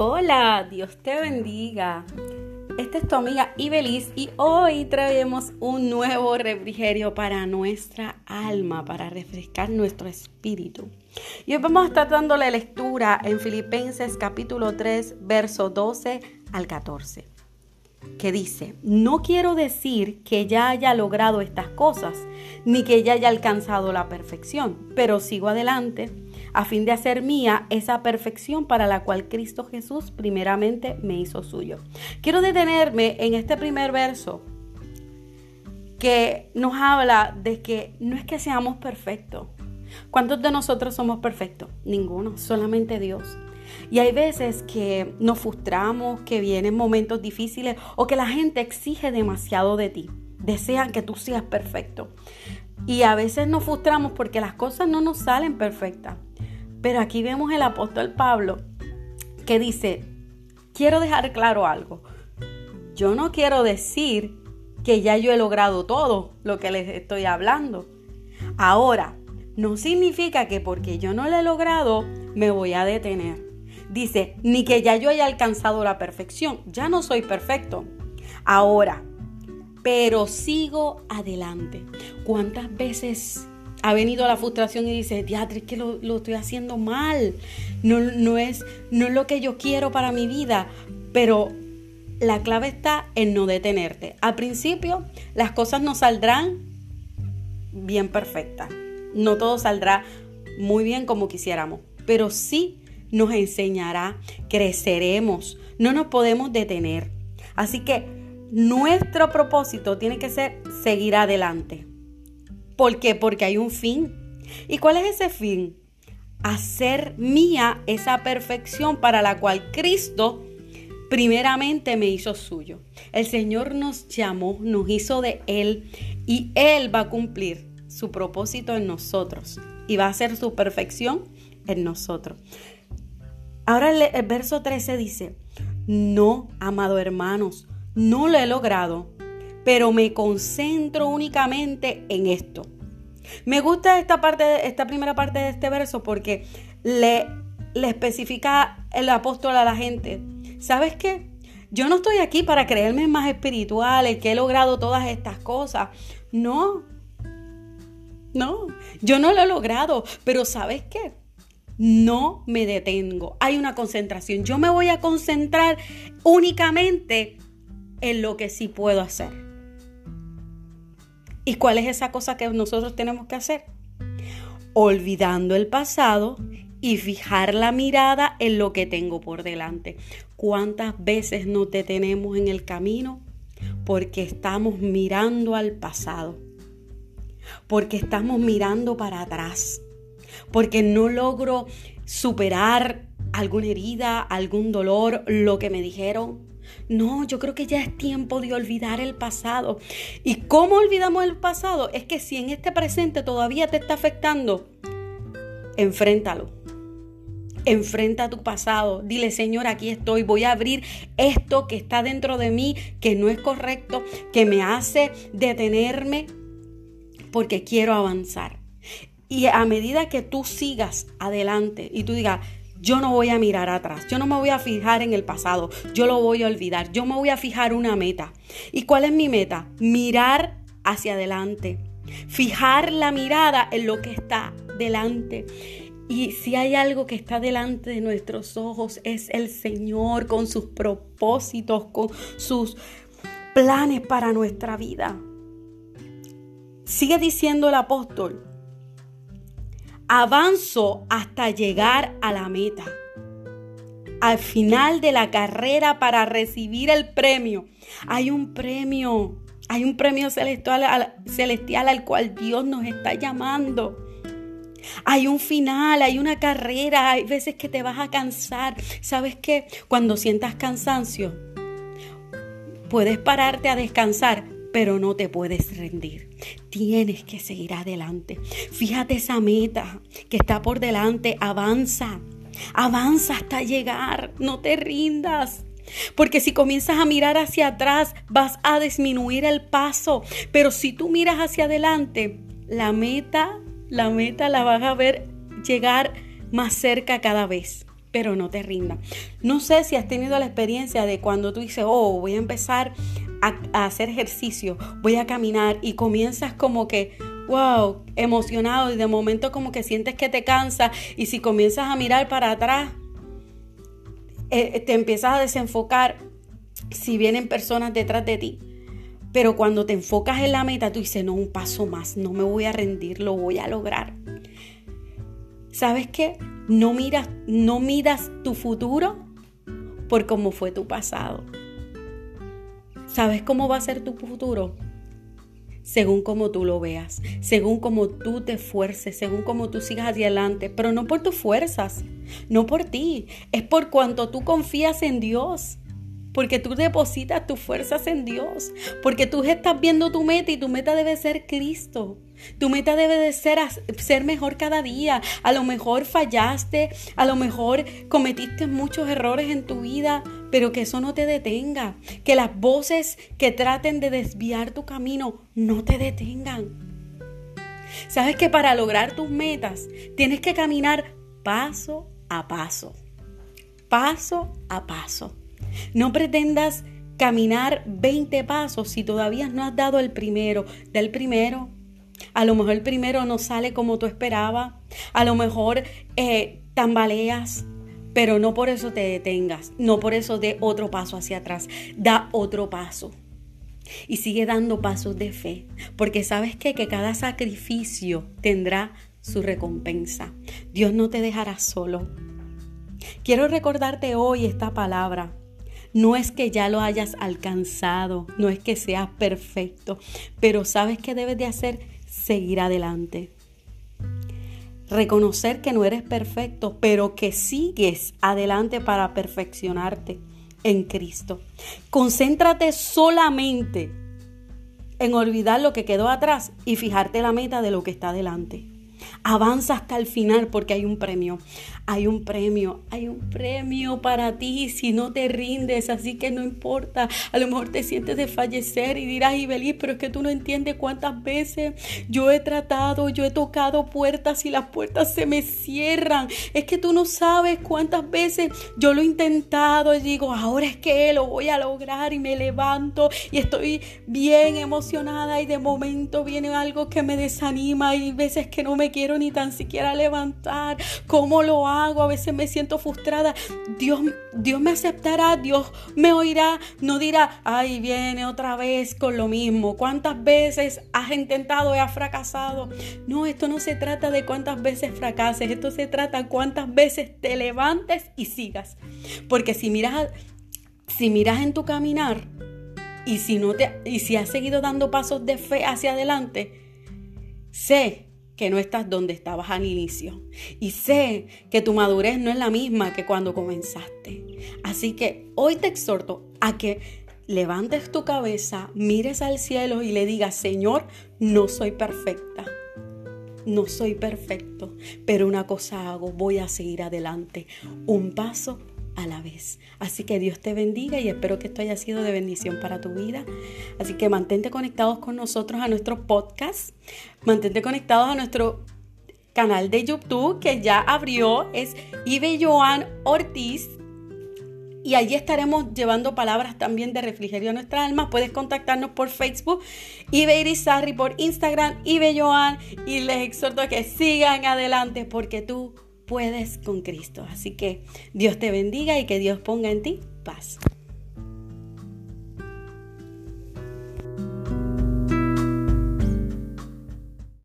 Hola, Dios te bendiga. Esta es tu amiga Ibeliz y hoy traemos un nuevo refrigerio para nuestra alma, para refrescar nuestro espíritu. Y hoy vamos a estar dando la lectura en Filipenses capítulo 3, verso 12 al 14, que dice, no quiero decir que ya haya logrado estas cosas, ni que ya haya alcanzado la perfección, pero sigo adelante a fin de hacer mía esa perfección para la cual Cristo Jesús primeramente me hizo suyo. Quiero detenerme en este primer verso que nos habla de que no es que seamos perfectos. ¿Cuántos de nosotros somos perfectos? Ninguno, solamente Dios. Y hay veces que nos frustramos, que vienen momentos difíciles o que la gente exige demasiado de ti. Desean que tú seas perfecto. Y a veces nos frustramos porque las cosas no nos salen perfectas. Pero aquí vemos el apóstol Pablo que dice, quiero dejar claro algo. Yo no quiero decir que ya yo he logrado todo lo que les estoy hablando. Ahora, no significa que porque yo no lo he logrado me voy a detener. Dice, ni que ya yo haya alcanzado la perfección. Ya no soy perfecto. Ahora, pero sigo adelante. ¿Cuántas veces ha venido la frustración y dice, teatro, es que lo, estoy haciendo mal, no, no, es, no es lo que yo quiero para mi vida, pero la clave está en no detenerte. Al principio las cosas no saldrán bien perfectas, no todo saldrá muy bien como quisiéramos, pero sí nos enseñará, creceremos, no nos podemos detener. Así que nuestro propósito tiene que ser seguir adelante. ¿Por qué? Porque hay un fin. ¿Y cuál es ese fin? Hacer mía esa perfección para la cual Cristo primeramente me hizo suyo. El Señor nos llamó, nos hizo de Él y Él va a cumplir su propósito en nosotros y va a hacer su perfección en nosotros. Ahora el, verso 13 dice, no, amado hermanos, no lo he logrado pero me concentro únicamente en esto. Me gusta esta parte, esta primera parte de este verso porque le, le especifica el apóstol a la gente. ¿Sabes qué? Yo no estoy aquí para creerme más espiritual, el que he logrado todas estas cosas. No, no, yo no lo he logrado, pero ¿sabes qué? No me detengo. Hay una concentración. Yo me voy a concentrar únicamente en lo que sí puedo hacer. ¿Y cuál es esa cosa que nosotros tenemos que hacer? Olvidando el pasado y fijar la mirada en lo que tengo por delante. ¿Cuántas veces nos detenemos en el camino? Porque estamos mirando al pasado. Porque estamos mirando para atrás. Porque no logro superar alguna herida, algún dolor, lo que me dijeron. No, yo creo que ya es tiempo de olvidar el pasado. ¿Y cómo olvidamos el pasado? Es que si en este presente todavía te está afectando, enfréntalo. Enfrenta tu pasado. Dile, Señor, aquí estoy. Voy a abrir esto que está dentro de mí, que no es correcto, que me hace detenerme porque quiero avanzar. Y a medida que tú sigas adelante y tú digas, yo no voy a mirar atrás, yo no me voy a fijar en el pasado, yo lo voy a olvidar, yo me voy a fijar una meta. ¿Y cuál es mi meta? Mirar hacia adelante, fijar la mirada en lo que está delante. Y si hay algo que está delante de nuestros ojos es el Señor con sus propósitos, con sus planes para nuestra vida. Sigue diciendo el apóstol, avanzo hasta llegar a la meta. Al final de la carrera para recibir el premio, hay un premio, hay un premio celestial, al cual Dios nos está llamando. Hay un final, hay una carrera, hay veces que te vas a cansar. ¿Sabes qué? Cuando sientas cansancio, puedes pararte a descansar, pero no te puedes rendir. Tienes que seguir adelante. Fíjate esa meta que está por delante. Avanza. Avanza hasta llegar. No te rindas. Porque si comienzas a mirar hacia atrás, vas a disminuir el paso. Pero si tú miras hacia adelante, la meta, la meta la vas a ver llegar más cerca cada vez. pero no te rindas. No sé si has tenido la experiencia de cuando tú dices, oh, voy a empezar a, hacer ejercicio, voy a caminar y comienzas como que, wow, emocionado y de momento como que sientes que te cansa y si comienzas a mirar para atrás, eh, te empiezas a desenfocar si vienen personas detrás de ti. Pero cuando te enfocas en la meta, tú dices, no, un paso más, no me voy a rendir, lo voy a lograr. ¿Sabes qué? No miras, no miras tu futuro por cómo fue tu pasado. ¿Sabes cómo va a ser tu futuro? Según como tú lo veas, según como tú te esfuerces, según como tú sigas hacia adelante, pero no por tus fuerzas, no por ti, es por cuanto tú confías en Dios porque tú depositas tus fuerzas en Dios, porque tú estás viendo tu meta y tu meta debe ser Cristo. Tu meta debe de ser ser mejor cada día. A lo mejor fallaste, a lo mejor cometiste muchos errores en tu vida, pero que eso no te detenga. Que las voces que traten de desviar tu camino no te detengan. Sabes que para lograr tus metas tienes que caminar paso a paso. Paso a paso. No pretendas caminar 20 pasos si todavía no has dado el primero. Da el primero. A lo mejor el primero no sale como tú esperabas. A lo mejor eh, tambaleas. Pero no por eso te detengas. No por eso dé otro paso hacia atrás. Da otro paso. Y sigue dando pasos de fe. Porque sabes que cada sacrificio tendrá su recompensa. Dios no te dejará solo. Quiero recordarte hoy esta palabra. No es que ya lo hayas alcanzado, no es que seas perfecto, pero sabes que debes de hacer seguir adelante. Reconocer que no eres perfecto, pero que sigues adelante para perfeccionarte en Cristo. Concéntrate solamente en olvidar lo que quedó atrás y fijarte la meta de lo que está adelante. Avanza hasta el final porque hay un premio. Hay un premio, hay un premio para ti si no te rindes, así que no importa, a lo mejor te sientes de fallecer y dirás, Ibeliz, pero es que tú no entiendes cuántas veces yo he tratado, yo he tocado puertas y las puertas se me cierran, es que tú no sabes cuántas veces yo lo he intentado y digo, ahora es que lo voy a lograr y me levanto y estoy bien emocionada y de momento viene algo que me desanima y veces que no me quiero ni tan siquiera levantar, ¿cómo lo hago? a veces me siento frustrada. Dios, Dios me aceptará, Dios me oirá, no dirá, ay, viene otra vez con lo mismo. ¿Cuántas veces has intentado y has fracasado? No, esto no se trata de cuántas veces fracases, esto se trata de cuántas veces te levantes y sigas. Porque si miras, si miras en tu caminar y si, no te, y si has seguido dando pasos de fe hacia adelante, sé que no estás donde estabas al inicio. Y sé que tu madurez no es la misma que cuando comenzaste. Así que hoy te exhorto a que levantes tu cabeza, mires al cielo y le digas, Señor, no soy perfecta. No soy perfecto, pero una cosa hago, voy a seguir adelante, un paso a la vez. Así que Dios te bendiga y espero que esto haya sido de bendición para tu vida. Así que mantente conectados con nosotros a nuestro podcast, mantente conectados a nuestro canal de YouTube que ya abrió, es Ibe Joan Ortiz. Y allí estaremos llevando palabras también de refrigerio a nuestra alma. Puedes contactarnos por Facebook, Ibe Irizarri, por Instagram, Ibe Joan. Y les exhorto a que sigan adelante porque tú puedes con Cristo. Así que Dios te bendiga y que Dios ponga en ti paz.